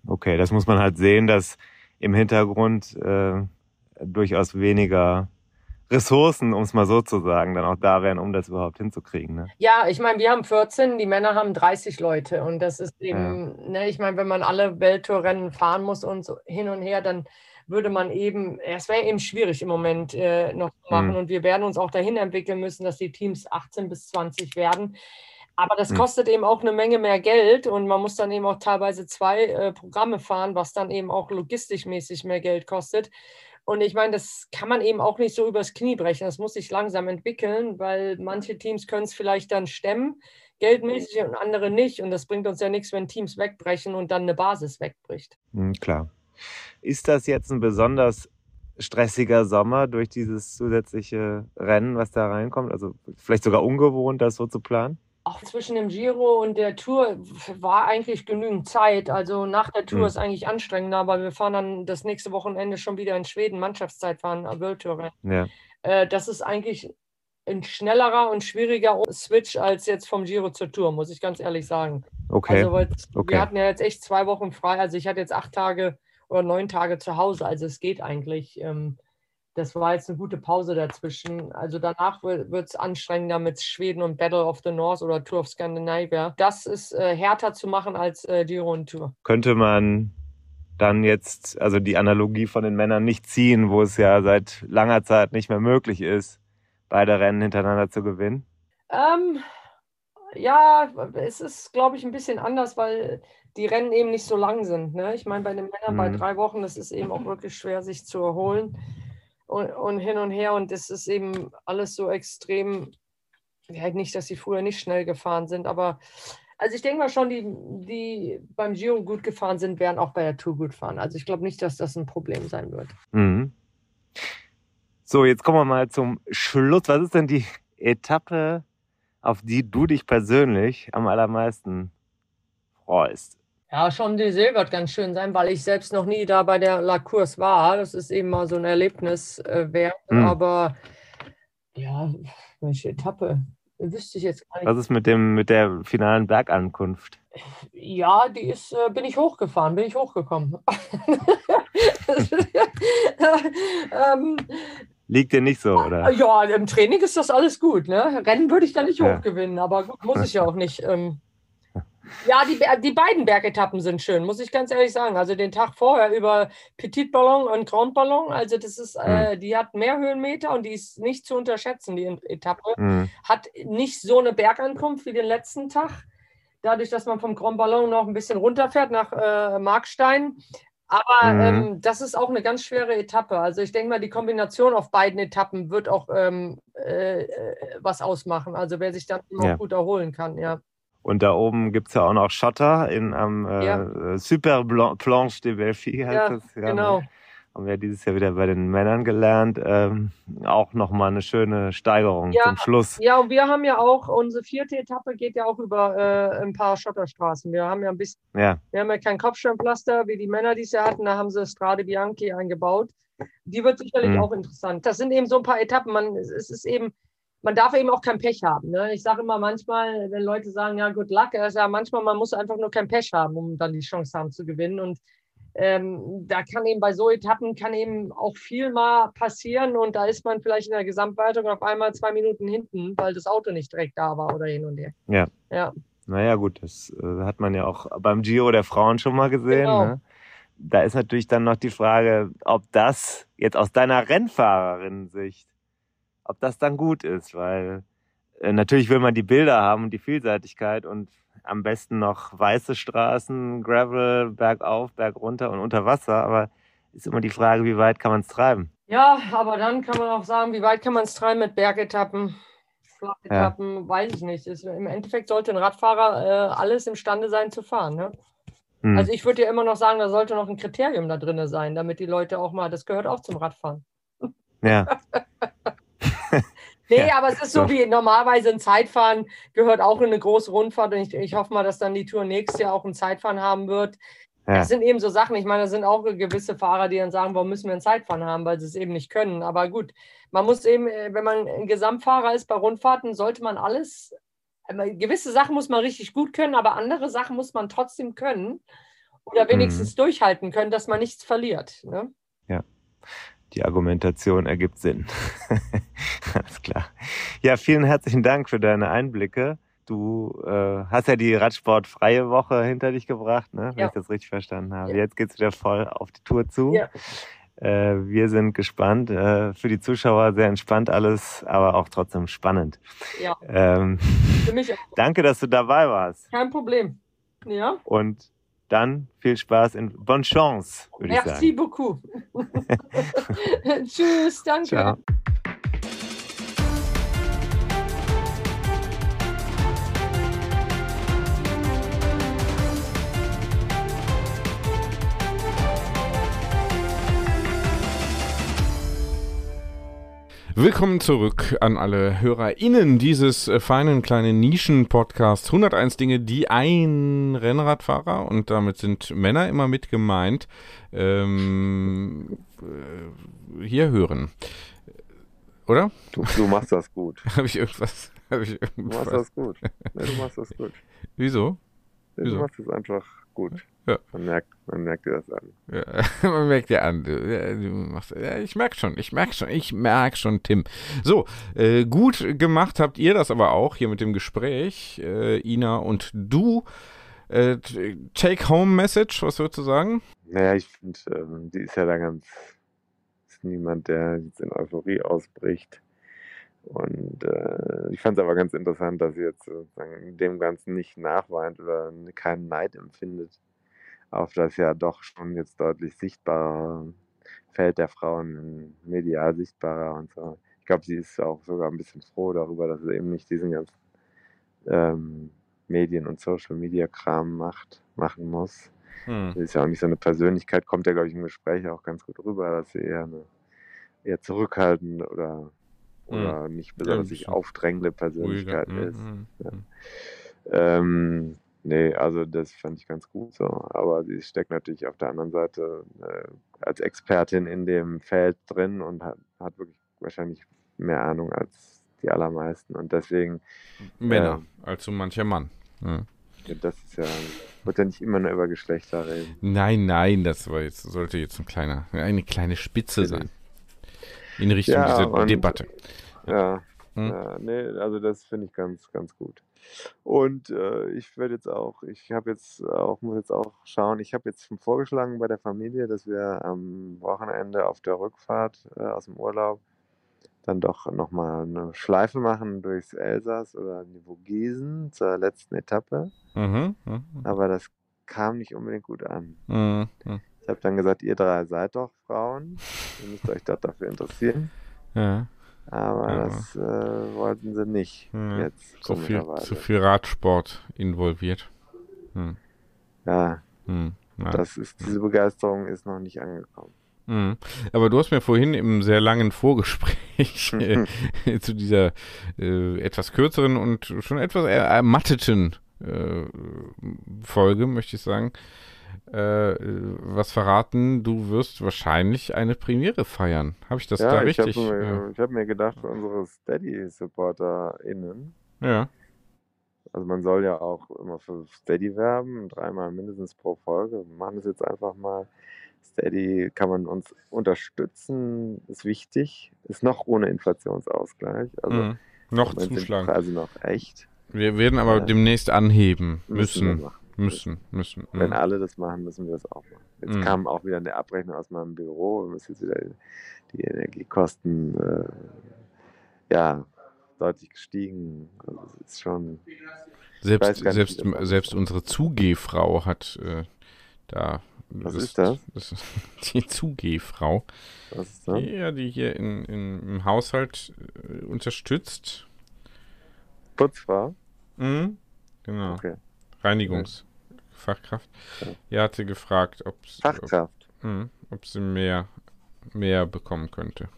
Okay, das muss man halt sehen, dass im Hintergrund äh, durchaus weniger Ressourcen, um es mal so zu sagen, dann auch da wären, um das überhaupt hinzukriegen. Ne? Ja, ich meine, wir haben 14, die Männer haben 30 Leute und das ist eben, ne, ich meine, wenn man alle Welttourrennen fahren muss und so hin und her, dann würde man eben, es wäre eben schwierig im Moment äh, noch zu machen Mhm. und wir werden uns auch dahin entwickeln müssen, dass die Teams 18 bis 20 werden. Aber das Mhm. kostet eben auch eine Menge mehr Geld und man muss dann eben auch teilweise zwei äh, Programme fahren, was dann eben auch logistisch mäßig mehr Geld kostet. Und ich meine, das kann man eben auch nicht so übers Knie brechen. Das muss sich langsam entwickeln, weil manche Teams können es vielleicht dann stemmen, geldmäßig und andere nicht. Und das bringt uns ja nichts, wenn Teams wegbrechen und dann eine Basis wegbricht. Hm, klar. Ist das jetzt ein besonders stressiger Sommer durch dieses zusätzliche Rennen, was da reinkommt? Also vielleicht sogar ungewohnt, das so zu planen? Auch zwischen dem Giro und der Tour war eigentlich genügend Zeit. Also nach der Tour Mhm. ist eigentlich anstrengender, aber wir fahren dann das nächste Wochenende schon wieder in Schweden Mannschaftszeit fahren, äh, World Tour. Ja. Äh, das ist eigentlich ein schnellerer und schwieriger Switch als jetzt vom Giro zur Tour, muss ich ganz ehrlich sagen. Okay. Also Okay. wir hatten ja jetzt echt zwei Wochen frei. Also ich hatte jetzt acht Tage oder neun Tage zu Hause. Also es geht eigentlich. Ähm, das war jetzt eine gute Pause dazwischen. Also danach wird es anstrengender mit Schweden und Battle of the North oder Tour of Scandinavia. Das ist äh, härter zu machen als äh, Giro und Tour. Könnte man dann jetzt, also die Analogie von den Männern nicht ziehen, wo es ja seit langer Zeit nicht mehr möglich ist, beide Rennen hintereinander zu gewinnen? Ähm, ja, es ist, glaube ich, ein bisschen anders, weil die Rennen eben nicht so lang sind. Ne? Ich meine, bei den Männern bei Mhm. drei Wochen, das ist eben auch wirklich schwer, sich zu erholen und, und hin und her. Und das ist eben alles so extrem, ja, nicht, dass sie früher nicht schnell gefahren sind, aber also ich denke mal schon, die, die beim Giro gut gefahren sind, werden auch bei der Tour gut fahren. Also ich glaube nicht, dass das ein Problem sein wird. Mhm. So, jetzt kommen wir mal zum Schluss. Was ist denn die Etappe, auf die du dich persönlich am allermeisten freust? Ja, schon die See wird ganz schön sein, weil ich selbst noch nie da bei der La Course war. Das ist eben mal so ein Erlebnis äh, wert. Mhm. Aber ja, welche Etappe? Wüsste ich jetzt gar nicht. Was ist mit dem, mit der finalen Bergankunft? Ja, die ist, äh, bin ich hochgefahren, bin ich hochgekommen. ähm, Liegt dir nicht so, oder? ja, im Training ist das alles gut. Ne? Rennen würde ich da nicht Ja. hochgewinnen, aber gut, muss ich ja auch nicht. Ähm, ja, die, die beiden Bergetappen sind schön, muss ich ganz ehrlich sagen. Also den Tag vorher über Petit Ballon und Grand Ballon, also das ist, äh, die hat mehr Höhenmeter und die ist nicht zu unterschätzen, die Etappe. Mhm. Hat nicht so eine Bergankunft wie den letzten Tag. Dadurch, dass man vom Grand Ballon noch ein bisschen runterfährt nach äh, Markstein. Aber Mhm. ähm, das ist auch eine ganz schwere Etappe. Also ich denke mal, die Kombination auf beiden Etappen wird auch ähm, äh, äh, was ausmachen. Also wer sich dann auch Ja. gut erholen kann, ja. Und da oben gibt's ja auch noch Schotter in, am äh, Ja. Super Planche de Belfi heißt Ja, das. genau. Haben wir dieses Jahr wieder bei den Männern gelernt. Ähm, auch nochmal eine schöne Steigerung Ja. zum Schluss. Ja, und wir haben ja auch, unsere vierte Etappe geht ja auch über äh, ein paar Schotterstraßen. Wir haben ja ein bisschen, Ja, wir haben ja kein Kopfsteinpflaster, wie die Männer dies Jahr hatten, da haben sie Strade Bianchi eingebaut. Die wird sicherlich Mhm. auch interessant. Das sind eben so ein paar Etappen. Man, es es ist eben, man darf eben auch kein Pech haben. Ne? Ich sage immer manchmal, wenn Leute sagen, ja, good luck, ja manchmal, man muss einfach nur kein Pech haben, um dann die Chance haben zu gewinnen. Und ähm, da kann eben bei so Etappen kann eben auch viel mal passieren und da ist man vielleicht in der Gesamtwertung auf einmal zwei Minuten hinten, weil das Auto nicht direkt da war oder hin und her. Ja. Ja, naja gut, das äh, hat man ja auch beim Giro der Frauen schon mal gesehen. Genau. Ne? da ist natürlich dann noch die Frage, ob das jetzt aus deiner Rennfahrerin-Sicht, ob das dann gut ist, weil äh, natürlich will man die Bilder haben und die Vielseitigkeit und am besten noch weiße Straßen, Gravel, bergauf, bergunter und unter Wasser, aber ist immer die Frage, wie weit kann man es treiben? Ja, aber dann kann man auch sagen, wie weit kann man es treiben mit Bergetappen, Flachetappen, ja. weiß ich nicht. Ist, Im Endeffekt sollte ein Radfahrer äh, alles imstande sein zu fahren. Ne? Hm. Also ich würde ja immer noch sagen, da sollte noch ein Kriterium da drin sein, damit die Leute auch mal, das gehört auch zum Radfahren. Ja. nee, ja. aber es ist so wie normalerweise ein Zeitfahren gehört auch in eine große Rundfahrt und ich, ich hoffe mal, dass dann die Tour nächstes Jahr auch ein Zeitfahren haben wird. Ja. Das sind eben so Sachen, ich meine, da sind auch gewisse Fahrer, die dann sagen, warum müssen wir ein Zeitfahren haben, weil sie es eben nicht können. Aber gut, man muss eben, äh, wenn man ein Gesamtfahrer ist bei Rundfahrten, sollte man alles, äh, gewisse Sachen muss man richtig gut können, aber andere Sachen muss man trotzdem können oder wenigstens mhm. durchhalten können, dass man nichts verliert. Ne? Ja, die Argumentation ergibt Sinn. Alles klar. Ja, vielen herzlichen Dank für deine Einblicke. Du äh, hast ja die Radsportfreie Woche hinter dich gebracht, ne? wenn ja. ich das richtig verstanden habe. Ja. Jetzt geht's wieder voll auf die Tour zu. Ja. Äh, wir sind gespannt. Äh, für die Zuschauer sehr entspannt alles, aber auch trotzdem spannend. Ja. Ähm, für mich auch. Danke, dass du dabei warst. Kein Problem. Ja. Und dann viel Spaß und bonne chance, würde ich sagen. Merci beaucoup. Tschüss, danke. Ciao. Willkommen zurück an alle HörerInnen dieses äh, feinen kleinen Nischen-Podcasts 101 Dinge, die ein Rennradfahrer, und damit sind Männer immer mit gemeint, ähm, äh, hier hören. Oder? Du, du machst das gut. Habe ich irgendwas? Hab ich irgendwas? Du machst das gut. Nee, du machst das gut. Wieso? Nee, Wieso? Du machst das einfach gut. Ja. Man merkt, man merkt dir das an. Ja, man merkt dir an. Du, du machst, ja, ich merke schon, ich merke schon, ich merke schon, Tim. So, äh, gut gemacht habt ihr das aber auch hier mit dem Gespräch, äh, Ina und du. Äh, Take-Home-Message, was würdest du sagen? Naja, ich finde, ähm, die ist ja da ganz, ist niemand, der jetzt in Euphorie ausbricht. Und äh, ich fand es aber ganz interessant, dass sie jetzt sozusagen dem Ganzen nicht nachweint oder keinen Neid empfindet auf das ja doch schon jetzt deutlich sichtbare Feld der Frauen medial sichtbarer und so. Ich glaube, sie ist auch sogar ein bisschen froh darüber, dass sie eben nicht diesen ganzen ähm, Medien- und Social-Media-Kram macht, machen muss. Hm. Sie ist ja auch nicht so eine Persönlichkeit, kommt ja, glaube ich, im Gespräch auch ganz gut rüber, dass sie eher eine eher zurückhaltend oder, oder hm. nicht besonders ja, sich aufdrängende Persönlichkeit ruhiger. ist. Hm, hm, ja. Hm. Ähm, Nee, also das fand ich ganz gut so. Aber sie steckt natürlich auf der anderen Seite äh, als Expertin in dem Feld drin und hat, hat wirklich wahrscheinlich mehr Ahnung als die allermeisten. Und deswegen. Männer, äh, als so mancher Mann. Ja. Das ist ja, wird ja nicht immer nur über Geschlechter reden. Nein, nein, das war jetzt, sollte jetzt ein kleiner, eine kleine Spitze sein. In Richtung ja, dieser und, Debatte. Ja, hm? ja, nee, also das finde ich ganz, ganz gut. Und äh, ich werde jetzt auch, ich habe jetzt auch, muss jetzt auch schauen, ich habe jetzt schon vorgeschlagen bei der Familie, dass wir am Wochenende auf der Rückfahrt äh, aus dem Urlaub dann doch nochmal eine Schleife machen durchs Elsass oder die Vogesen zur letzten Etappe. Mhm, mh. Aber das kam nicht unbedingt gut an. Mhm, mh. Ich habe dann gesagt, ihr drei seid doch Frauen, ihr müsst euch doch dafür interessieren. Ja. Aber ja. das äh, wollten sie nicht ja. jetzt. Zu viel, zu viel Radsport involviert. Hm. Ja. Hm. ja. Das ist, diese Begeisterung ist noch nicht angekommen. Mhm. Aber du hast mir vorhin im sehr langen Vorgespräch äh, zu dieser äh, etwas kürzeren und schon etwas ermatteten äh, Folge, möchte ich sagen, äh, was verraten, du wirst wahrscheinlich eine Premiere feiern. Habe ich das ja, da richtig? Ich habe mir, ja. hab mir gedacht, für unsere Steady-SupporterInnen. Ja. Also man soll ja auch immer für Steady werben, dreimal mindestens pro Folge. Wir machen es jetzt einfach mal. Steady kann man uns unterstützen, ist wichtig, ist noch ohne Inflationsausgleich. Also mhm. noch zuschlagen. Also noch echt. Wir werden aber äh, demnächst anheben müssen. müssen Müssen, müssen. Wenn mhm. alle das machen, müssen wir das auch machen. Jetzt Mhm. kam auch wieder eine Abrechnung aus meinem Büro. Wir müssen jetzt wieder die Energiekosten äh, ja deutlich gestiegen. Also ist schon Selbst, gar nicht, selbst, das selbst unsere Zugehfrau hat äh, da. Was ist das? das ist die Zugehfrau. was ist das? Ja, die hier in, in, im Haushalt äh, unterstützt. Putzfrau? Mhm. Genau. Okay. Reinigungsfachkraft. Ja. Hatte gefragt, ob, Fachkraft. Ob, mhm, ob sie mehr, mehr bekommen könnte.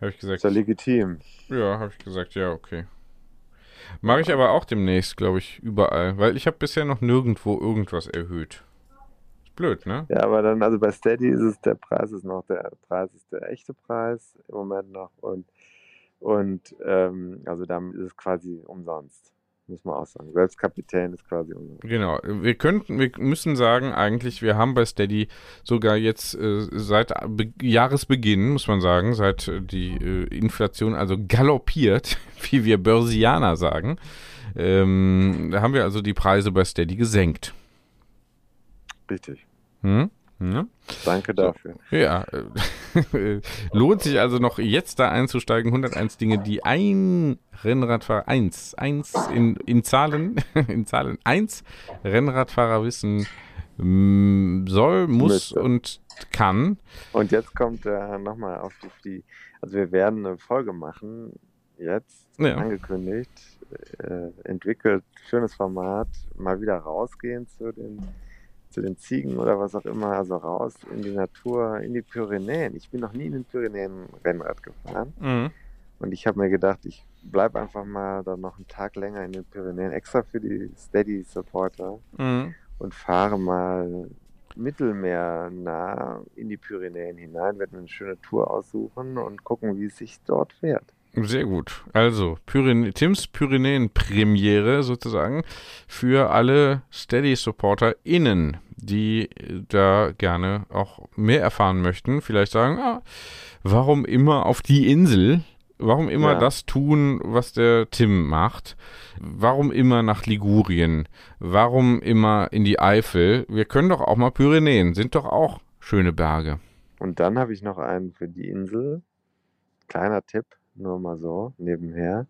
Habe ich gesagt, Ist ja legitim. ja, habe ich gesagt, ja, okay. Mache ich aber auch demnächst, glaube ich, überall, weil ich habe bisher noch nirgendwo irgendwas erhöht. Ist blöd, ne? Ja, aber dann, also bei Steady ist es, der Preis ist noch, der Preis ist der echte Preis im Moment noch und, und ähm, also damit ist es quasi umsonst, muss man auch sagen. Selbst Kapitän ist quasi umsonst. Genau. Wir könnten, wir müssen sagen, eigentlich, wir haben bei Steady sogar jetzt äh, seit Be Jahresbeginn, muss man sagen, seit äh, die äh, Inflation also galoppiert, wie wir Börsianer sagen, ähm, da haben wir also die Preise bei Steady gesenkt. Richtig. Hm? Ja. Danke dafür. Ja, äh, lohnt sich also noch jetzt da einzusteigen. 101 Dinge, die ein Rennradfahrer, eins, eins in, in Zahlen, in Zahlen, eins Rennradfahrer wissen mm, soll, muss Müsste. und kann. Und jetzt kommt äh, nochmal auf die, die, also wir werden eine Folge machen, jetzt Ja. angekündigt, äh, entwickelt, schönes Format, mal wieder rausgehen zu den, zu den Ziegen oder was auch immer, also raus in die Natur, in die Pyrenäen. Ich bin noch nie in den Pyrenäen Rennrad gefahren Mhm. und ich habe mir gedacht, ich bleibe einfach mal dann noch einen Tag länger in den Pyrenäen, extra für die Steady-Supporter Mhm. und fahre mal mittelmeernah in die Pyrenäen hinein, werde mir eine schöne Tour aussuchen und gucken, wie es sich dort fährt. Sehr gut. Also, Pyren Tims Pyrenäen-Premiere sozusagen für alle Steady-SupporterInnen, die da gerne auch mehr erfahren möchten. Vielleicht sagen, ah, warum immer auf die Insel? Warum immer Ja. das tun, was der Tim macht? Warum immer nach Ligurien? Warum immer in die Eifel? Wir können doch auch mal Pyrenäen, sind doch auch schöne Berge. Und dann habe ich noch einen für die Insel. Kleiner Tipp, nur mal so nebenher.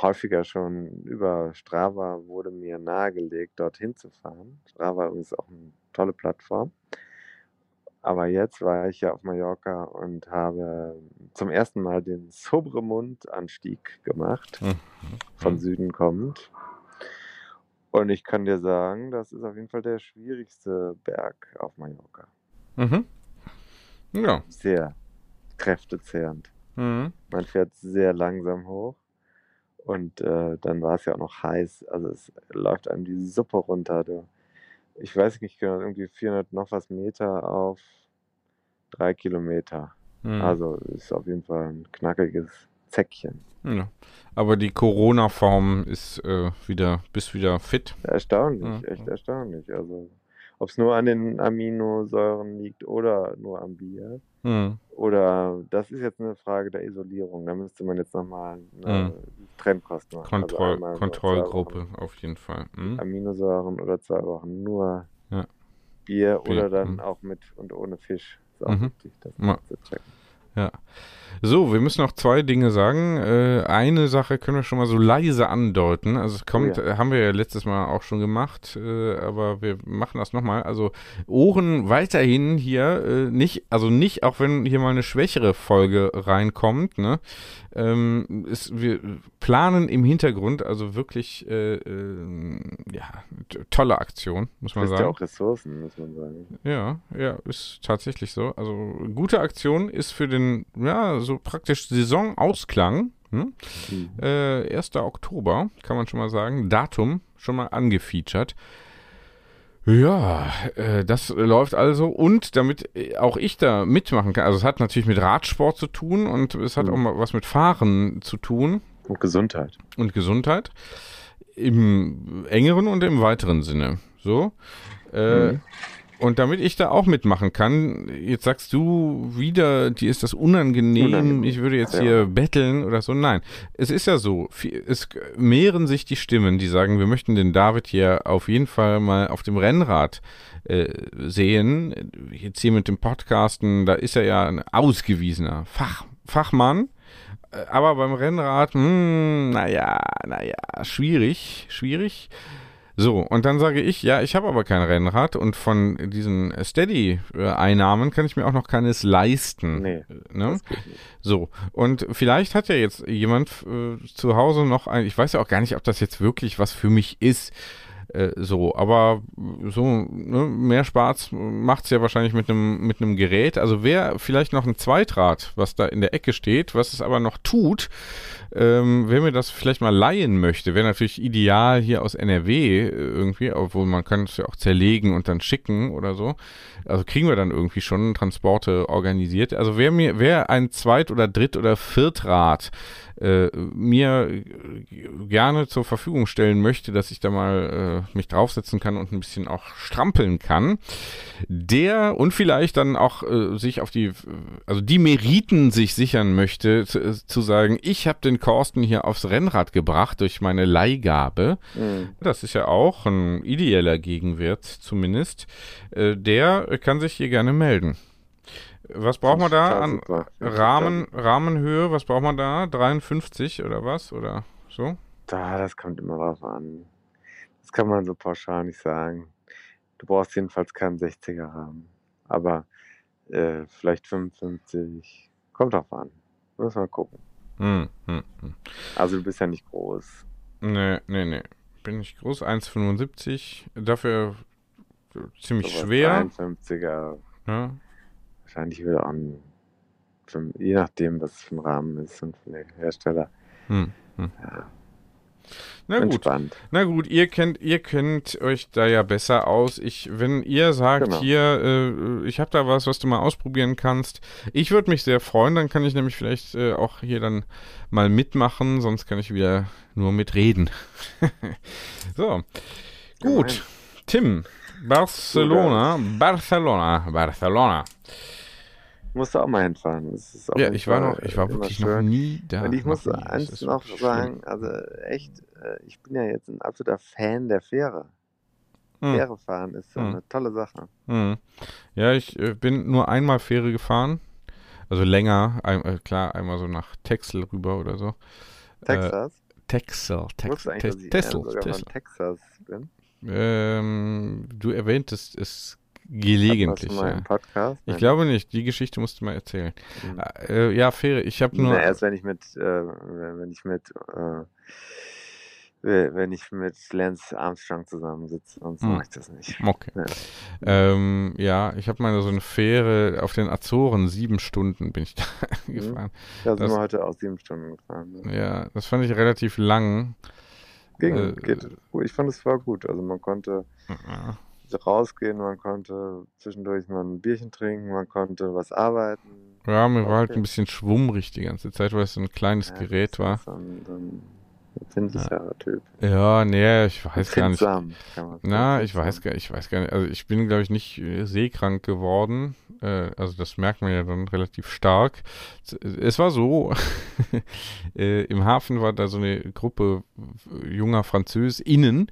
Häufiger schon über Strava wurde mir nahegelegt, dorthin zu fahren. Strava ist auch eine tolle Plattform. Aber jetzt war ich ja auf Mallorca und habe zum ersten Mal den Sobremund-Anstieg gemacht, Mhm. von. Süden kommend. Und ich kann dir sagen, das ist auf jeden Fall der schwierigste Berg auf Mallorca. Mhm. Ja. Sehr kräftezehrend. Mhm. Man fährt sehr langsam hoch. Und äh, dann war es ja auch noch heiß. Also es läuft einem die Suppe runter. Du. Ich weiß nicht genau, irgendwie 400 noch was Meter auf drei Kilometer. Mhm. Also ist auf jeden Fall ein knackiges Zäckchen. Ja. Aber die Corona-Form ist äh, wieder, bist wieder fit. Erstaunlich, Ja, echt ja. erstaunlich. Also ob es nur an den Aminosäuren liegt oder nur am Bier. Mhm. Oder das ist jetzt eine Frage der Isolierung. Da müsste man jetzt nochmal eine Trennkost machen. Also Kontroll einmal so Kontrollgruppe auf jeden Fall. Mhm. Aminosäuren oder zwei Wochen nur Ja. Bier Bier, oder dann mhm. auch mit und ohne Fisch. Ist auch Mhm. wichtig, das Ja. zu checken. Ja. So, wir müssen noch zwei Dinge sagen. Äh, eine Sache können wir schon mal so leise andeuten. Also es kommt, Oh ja. haben wir ja letztes Mal auch schon gemacht, äh, aber wir machen das nochmal. Also Ohren weiterhin hier äh, nicht, also nicht, auch wenn hier mal eine schwächere Folge reinkommt, ne? Ähm, ist, wir planen im Hintergrund, also wirklich äh, äh, ja, tolle Aktion, muss man sagen. ja auch Ressourcen, muss man sagen. Ja, ja, ist tatsächlich so. Also gute Aktion ist für den, ja, so praktisch Saisonausklang. Hm? Mhm. Äh, 1. Oktober, kann man schon mal sagen. Datum schon mal angefeatured. Ja, äh, das läuft also. Und damit äh, auch ich da mitmachen kann, also es hat natürlich mit Radsport zu tun und es hat Mhm. auch mal was mit Fahren zu tun Und Gesundheit. und Gesundheit. Im engeren und im weiteren Sinne. So. Äh, Mhm. Und damit ich da auch mitmachen kann, jetzt sagst du wieder, dir ist das unangenehm, Unangenehm. ich würde jetzt Ja. hier betteln oder so. Nein, es ist ja so, es mehren sich die Stimmen, die sagen, wir möchten den David hier auf jeden Fall mal auf dem Rennrad äh, sehen. Jetzt hier mit dem Podcasten, da ist er ja ein ausgewiesener Fach, Fachmann. Äh, Aber beim Rennrad, hm, naja, naja, schwierig, schwierig. So, und dann sage ich, ja, ich habe aber kein Rennrad und von diesen Steady-Einnahmen kann ich mir auch noch keines leisten. Nee, Ne? geht nicht. So, und vielleicht hat ja jetzt jemand äh, zu Hause noch ein, ich weiß ja auch gar nicht, ob das jetzt wirklich was für mich ist, äh, so, aber so, ne, mehr Spaß macht's ja wahrscheinlich mit einem mit einem Gerät. Also wer vielleicht noch ein Zweitrad, was da in der Ecke steht, was es aber noch tut, ähm, wer mir das vielleicht mal leihen möchte, wäre natürlich ideal hier aus NRW äh, irgendwie, obwohl man kann es ja auch zerlegen und dann schicken oder so. Also kriegen wir dann irgendwie schon Transporte organisiert. Also wer mir, wer ein Zweit- oder Dritt- oder Viertrad äh, mir gerne zur Verfügung stellen möchte, dass ich da mal äh, mich draufsetzen kann und ein bisschen auch strampeln kann, der und vielleicht dann auch äh, sich auf die, also die Meriten sich sichern möchte, zu, äh, zu sagen, ich habe den Korsten hier aufs Rennrad gebracht durch meine Leihgabe. Mhm. Das ist ja auch ein ideeller Gegenwert zumindest. Äh, der kann sich hier gerne melden. Was braucht man da an. Rahmen, Rahmenhöhe? Was braucht man da? 53 oder was? Oder so? Da, das kommt immer drauf an. Das kann man so pauschal nicht sagen. Du brauchst jedenfalls keinen 60er Rahmen. Aber äh, vielleicht 55. Kommt drauf an. Muss mal gucken. Hm, hm, hm. Also du bist ja nicht groß. Nee, nee, nee. Bin ich groß, 1,75. Dafür ziemlich Sowas schwer. 53er. Ja. Wahrscheinlich wieder an. Je nachdem, was es für ein Rahmen ist und von der Hersteller. Hm, hm. Ja, Na gut. entspannt. Na gut, ihr kennt, ihr kennt euch da ja besser aus. Ich, wenn ihr sagt, Genau. hier, äh, ich habe da was, was du mal ausprobieren kannst, ich würde mich sehr freuen. Dann kann ich nämlich vielleicht äh, auch hier dann mal mitmachen, sonst kann ich wieder nur mitreden. so, gut. Tim, Barcelona, Barcelona, Barcelona. Musst du auch mal hinfahren. Ja, ich war noch, ich war äh, wirklich immer noch schön. nie da. Und ich muss nie. Eins noch schön. sagen, also echt, äh, ich bin ja jetzt ein absoluter Fan der Fähre. Hm. Fähre fahren ist so Hm. eine tolle Sache. Mhm. Ja, ich äh, bin nur einmal Fähre gefahren. Also länger, ein, äh, klar, einmal so nach Texel rüber oder so. Texas? Texel, Tex äh, Texel, Texel. von Texas bin? Ähm, du erwähntest es gelegentlich. mal Ja. Podcast? Ich glaube nicht, die Geschichte musst du mal erzählen. Hm. Äh, ja, Fähre, ich habe nur. Na, erst wenn ich mit, äh, wenn ich mit, äh, we- wenn ich mit Lance Armstrong zusammensitze, sonst Hm. mache ich das nicht. Okay. Ja. Ähm, ja, ich habe mal so eine Fähre auf den Azoren, sieben Stunden bin ich da gefahren. Da sind Das- wir heute auch sieben Stunden gefahren. ne? Ja, das fand ich relativ lang. Ging, äh, geht. Ich fand es war gut. Also man konnte Ja. Rausgehen, man konnte zwischendurch mal ein Bierchen trinken, man konnte was arbeiten. Ja, mir war halt ein bisschen schwummrig die ganze Zeit, weil es so ein kleines Ja, Gerät war. ist So ein, so ein empfindlicher Typ. Ja, nee, ich weiß gar nicht. Na, ich weiß gar, ich weiß gar nicht. Also ich bin, glaube ich, nicht äh, seekrank geworden. Äh, also das merkt man ja dann relativ stark. Es war so, äh, im Hafen war da so eine Gruppe äh, junger FranzösInnen,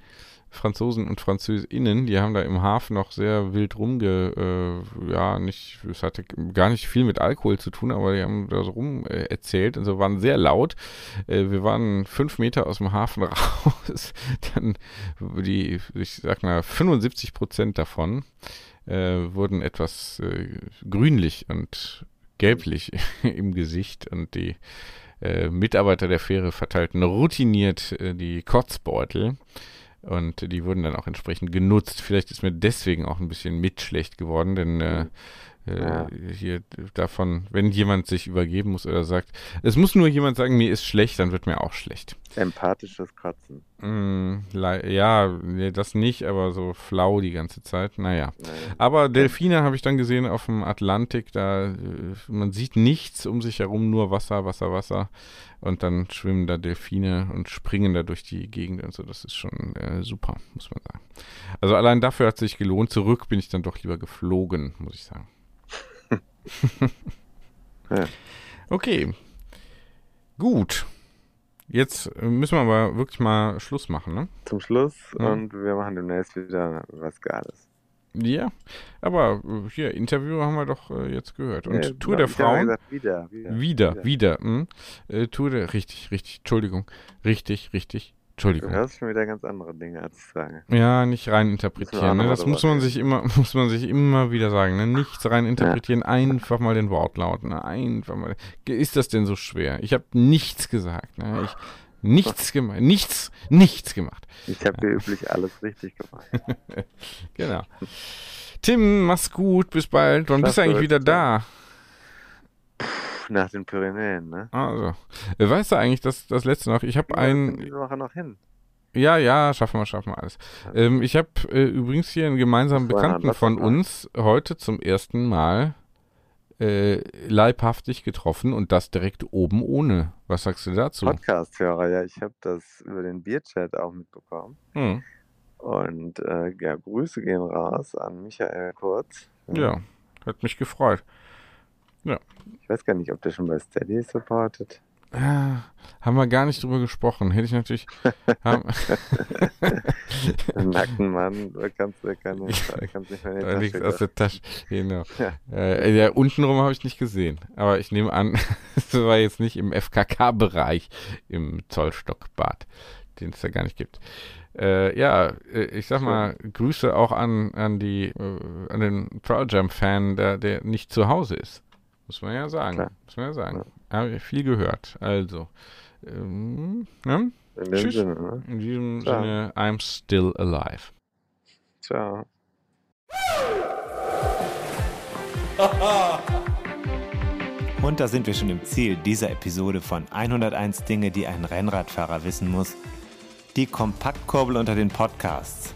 Franzosen und FranzösInnen, die haben da im Hafen noch sehr wild rumge, äh, ja, nicht, es hatte gar nicht viel mit Alkohol zu tun, aber die haben da so rum äh, erzählt und so waren sehr laut. Äh, wir waren fünf Meter aus dem Hafen raus, dann die, ich sag mal, 75 Prozent davon äh, wurden etwas äh, grünlich und gelblich im Gesicht und die äh, Mitarbeiter der Fähre verteilten routiniert die Kotzbeutel und die wurden dann auch entsprechend genutzt. Vielleicht ist mir deswegen auch ein bisschen mit schlecht geworden, denn äh, äh, Ja. hier davon, wenn jemand sich übergeben muss oder sagt, es muss nur jemand sagen, mir ist schlecht, dann wird mir auch schlecht. Empathisches Kotzen. Mm, ja, nee, das nicht, aber so flau die ganze Zeit. Naja. Naja. Aber Delfine habe ich dann gesehen auf dem Atlantik, da äh, man sieht nichts um sich herum, nur Wasser, Wasser, Wasser. Und dann schwimmen da Delfine und springen da durch die Gegend und so. Das ist schon äh, super, muss man sagen. Also allein dafür hat es sich gelohnt. Zurück bin ich dann doch lieber geflogen, muss ich sagen. Ja. Okay. Gut. Jetzt müssen wir aber wirklich mal Schluss machen, ne? Zum Schluss Ja. und wir machen demnächst wieder was Geiles. Ja, aber äh, hier, Interview haben wir doch äh, jetzt gehört. Und Nee, Tour der ich habe Frauen, Gesagt, wieder, wieder. wieder, wieder. hm? Äh, Tour der, richtig, richtig, Entschuldigung, richtig, richtig, Du Entschuldigung. hörst schon wieder ganz andere Dinge, als ich sage. Ja, nicht rein interpretieren. Ne? Das muss man sich immer, muss man sich immer wieder sagen. Ne? Nichts rein interpretieren, einfach mal den Wortlaut. Ne? Einfach mal. Ist das denn so schwer? Ich habe nichts gesagt. Ne? Ich nichts gemacht, nichts, nichts gemacht. Ich habe wie üblich alles richtig gemacht. Genau. Tim, mach's gut, bis bald. Wann bist du eigentlich wieder da? Nach den Pyrenäen, ne? Also, äh, weißt du eigentlich, dass das letzte noch, ich habe Wir müssen ein, diese Woche noch hin. ja, ja, schaffen wir, schaffen wir alles. Ähm, ich habe äh, übrigens hier einen gemeinsamen Das Bekannten von uns heute zum ersten Mal äh, leibhaftig getroffen und das direkt oben ohne. Was sagst du dazu? Podcast-Hörer, ja, ich habe das über den Bierchat auch mitbekommen. Hm. Und äh, ja, Grüße gehen raus an Michael Kurz. Ja, hat mich gefreut. Ich weiß gar nicht, ob der schon bei Steady supportet. Ah, haben wir gar nicht drüber gesprochen. Hätte ich natürlich. nackten Mann, da kannst du keine, da kannst nicht mehr in die Da Tasche aus der Tasche. Genau. Ja. Äh, ja, untenrum habe ich nicht gesehen. Aber ich nehme an, es war jetzt nicht im FKK-Bereich im Zollstockbad, den es ja gar nicht gibt. Äh, ja, äh, ich sag mal, Grüße auch an, an die, äh, an den Pearl Jam-Fan, der, der nicht zu Hause ist. Muss man ja sagen. Klar. Muss man ja sagen. Habe ich viel gehört. Also, ähm, ne? In dem Tschüss. Sinne, ne? in diesem Ciao. Sinne, I'm still alive. Ciao. Und da sind wir schon im Ziel dieser Episode von 101 Dinge, die ein Rennradfahrer wissen muss. Die Kompaktkurbel unter den Podcasts.